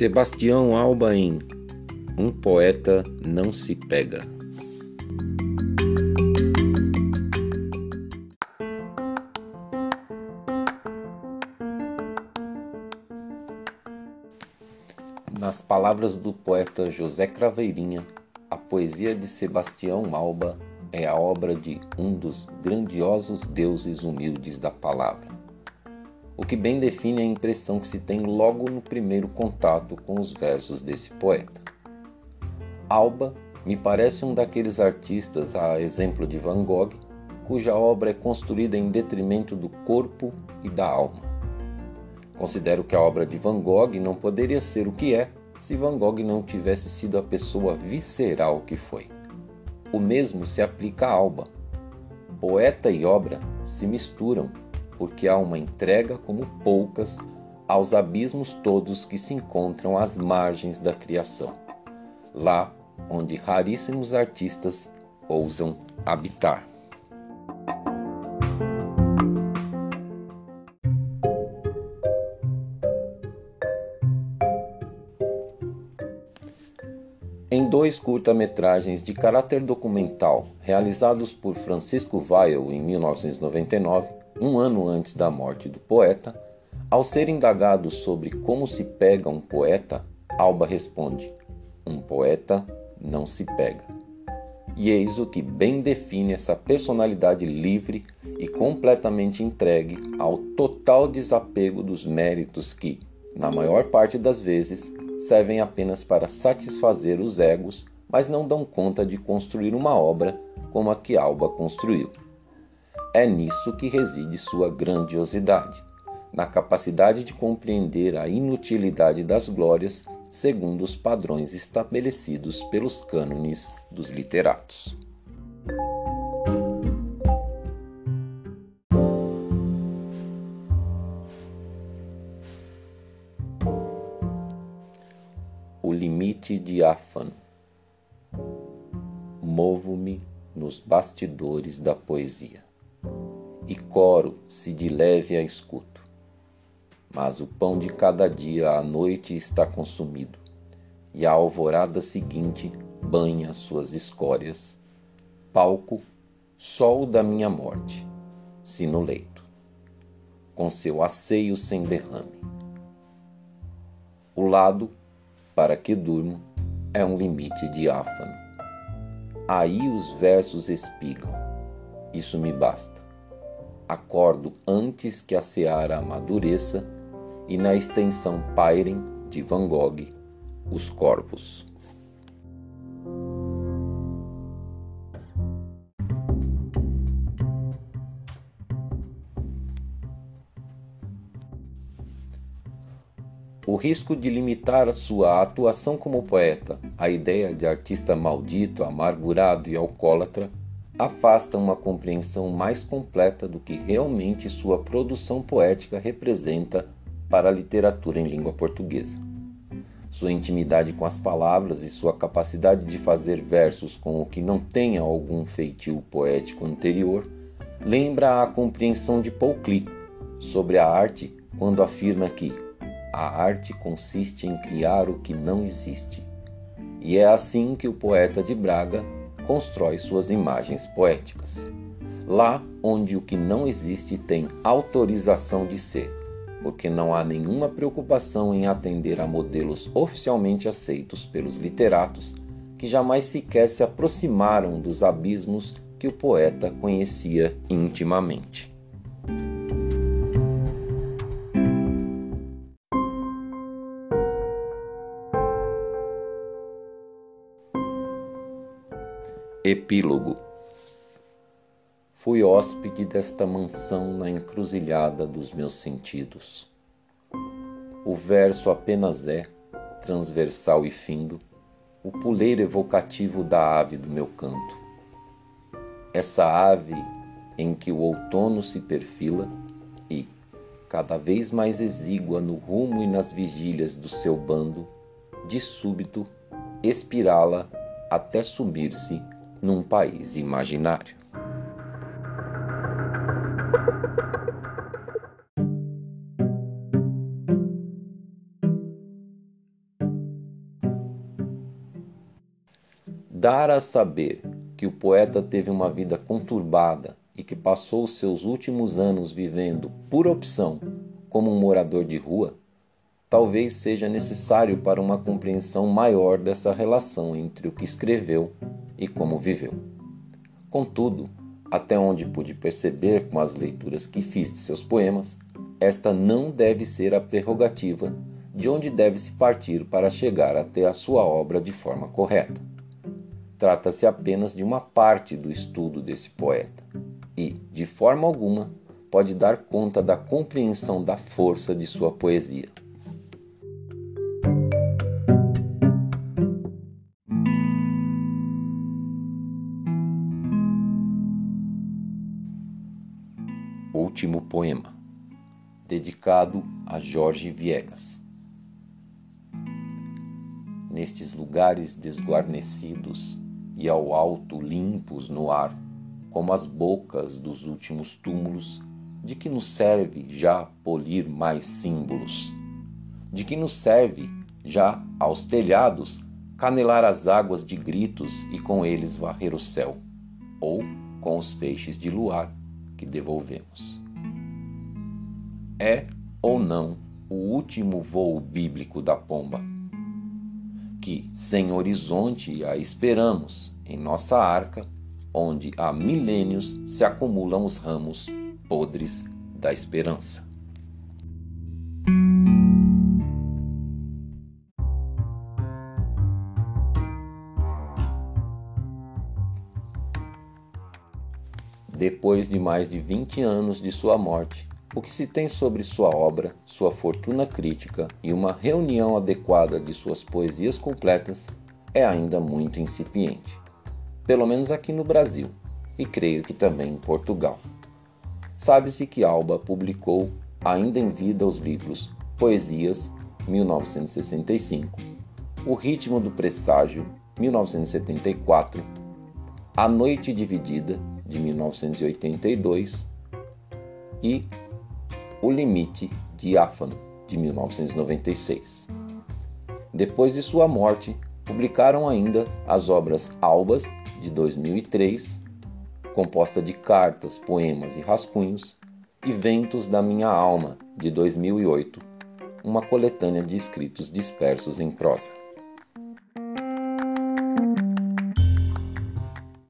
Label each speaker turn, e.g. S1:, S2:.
S1: Sebastião Alba em Um Poeta Não Se Pega. Nas palavras do poeta José Craveirinha, a poesia de Sebastião Alba é a obra de um dos grandiosos deuses humildes da palavra o que bem define a impressão que se tem logo no primeiro contato com os versos desse poeta. Alba me parece um daqueles artistas, a exemplo de Van Gogh, cuja obra é construída em detrimento do corpo e da alma. Considero que a obra de Van Gogh não poderia ser o que é se Van Gogh não tivesse sido a pessoa visceral que foi. O mesmo se aplica a Alba. Poeta e obra se misturam porque há uma entrega como poucas aos abismos todos que se encontram às margens da criação, lá onde raríssimos artistas ousam habitar. Em dois curta-metragens de caráter documental realizados por Francisco Weil em 1999, um ano antes da morte do poeta, ao ser indagado sobre como se pega um poeta, Alba responde: Um poeta não se pega. E eis o que bem define essa personalidade livre e completamente entregue ao total desapego dos méritos que, na maior parte das vezes, servem apenas para satisfazer os egos, mas não dão conta de construir uma obra como a que Alba construiu. É nisso que reside sua grandiosidade, na capacidade de compreender a inutilidade das glórias segundo os padrões estabelecidos pelos cânones dos literatos. Limite diáfano. Movo-me nos bastidores da poesia e coro se de leve a escuto. Mas o pão de cada dia à noite está consumido, e a alvorada seguinte banha suas escórias. Palco, sol da minha morte, se no leito, com seu asseio sem derrame. O lado, para que durmo, é um limite diáfano. Aí os versos espigam, isso me basta acordo antes que a seara amadureça e na extensão pairem de Van Gogh os corvos. O risco de limitar a sua atuação como poeta à ideia de artista maldito, amargurado e alcoólatra afasta uma compreensão mais completa do que realmente sua produção poética representa para a literatura em língua portuguesa. Sua intimidade com as palavras e sua capacidade de fazer versos com o que não tenha algum feitio poético anterior lembra a compreensão de Paul Klee sobre a arte quando afirma que a arte consiste em criar o que não existe. E é assim que o poeta de Braga constrói suas imagens poéticas. Lá onde o que não existe tem autorização de ser, porque não há nenhuma preocupação em atender a modelos oficialmente aceitos pelos literatos que jamais sequer se aproximaram dos abismos que o poeta conhecia intimamente. Epílogo Fui hóspede desta mansão na encruzilhada dos meus sentidos. O verso apenas é, transversal e findo, o puleiro evocativo da ave do meu canto. Essa ave em que o outono se perfila e, cada vez mais exígua no rumo e nas vigílias do seu bando, de súbito espirala até sumir-se num país imaginário. Dar a saber que o poeta teve uma vida conturbada e que passou seus últimos anos vivendo, por opção, como um morador de rua, talvez seja necessário para uma compreensão maior dessa relação entre o que escreveu e como viveu. Contudo, até onde pude perceber com as leituras que fiz de seus poemas, esta não deve ser a prerrogativa de onde deve se partir para chegar até a sua obra de forma correta. Trata-se apenas de uma parte do estudo desse poeta e, de forma alguma, pode dar conta da compreensão da força de sua poesia. Último poema, dedicado a Jorge Viegas. Nestes lugares desguarnecidos e ao alto limpos no ar, como as bocas dos últimos túmulos, de que nos serve já polir mais símbolos? De que nos serve já aos telhados canelar as águas de gritos e com eles varrer o céu, ou com os feixes de luar que devolvemos. É ou não o último voo bíblico da pomba? Que, sem horizonte, a esperamos em nossa arca, onde há milênios se acumulam os ramos podres da esperança. Depois de mais de 20 anos de sua morte, o que se tem sobre sua obra, sua fortuna crítica e uma reunião adequada de suas poesias completas é ainda muito incipiente, pelo menos aqui no Brasil e creio que também em Portugal. Sabe-se que Alba publicou ainda em vida os livros Poesias, 1965, O Ritmo do Presságio, 1974, A Noite Dividida, de 1982, e O Limite Diáfano, de 1996. Depois de sua morte, publicaram ainda as obras Albas, de 2003, composta de cartas, poemas e rascunhos, e Ventos da Minha Alma, de 2008, uma coletânea de escritos dispersos em prosa.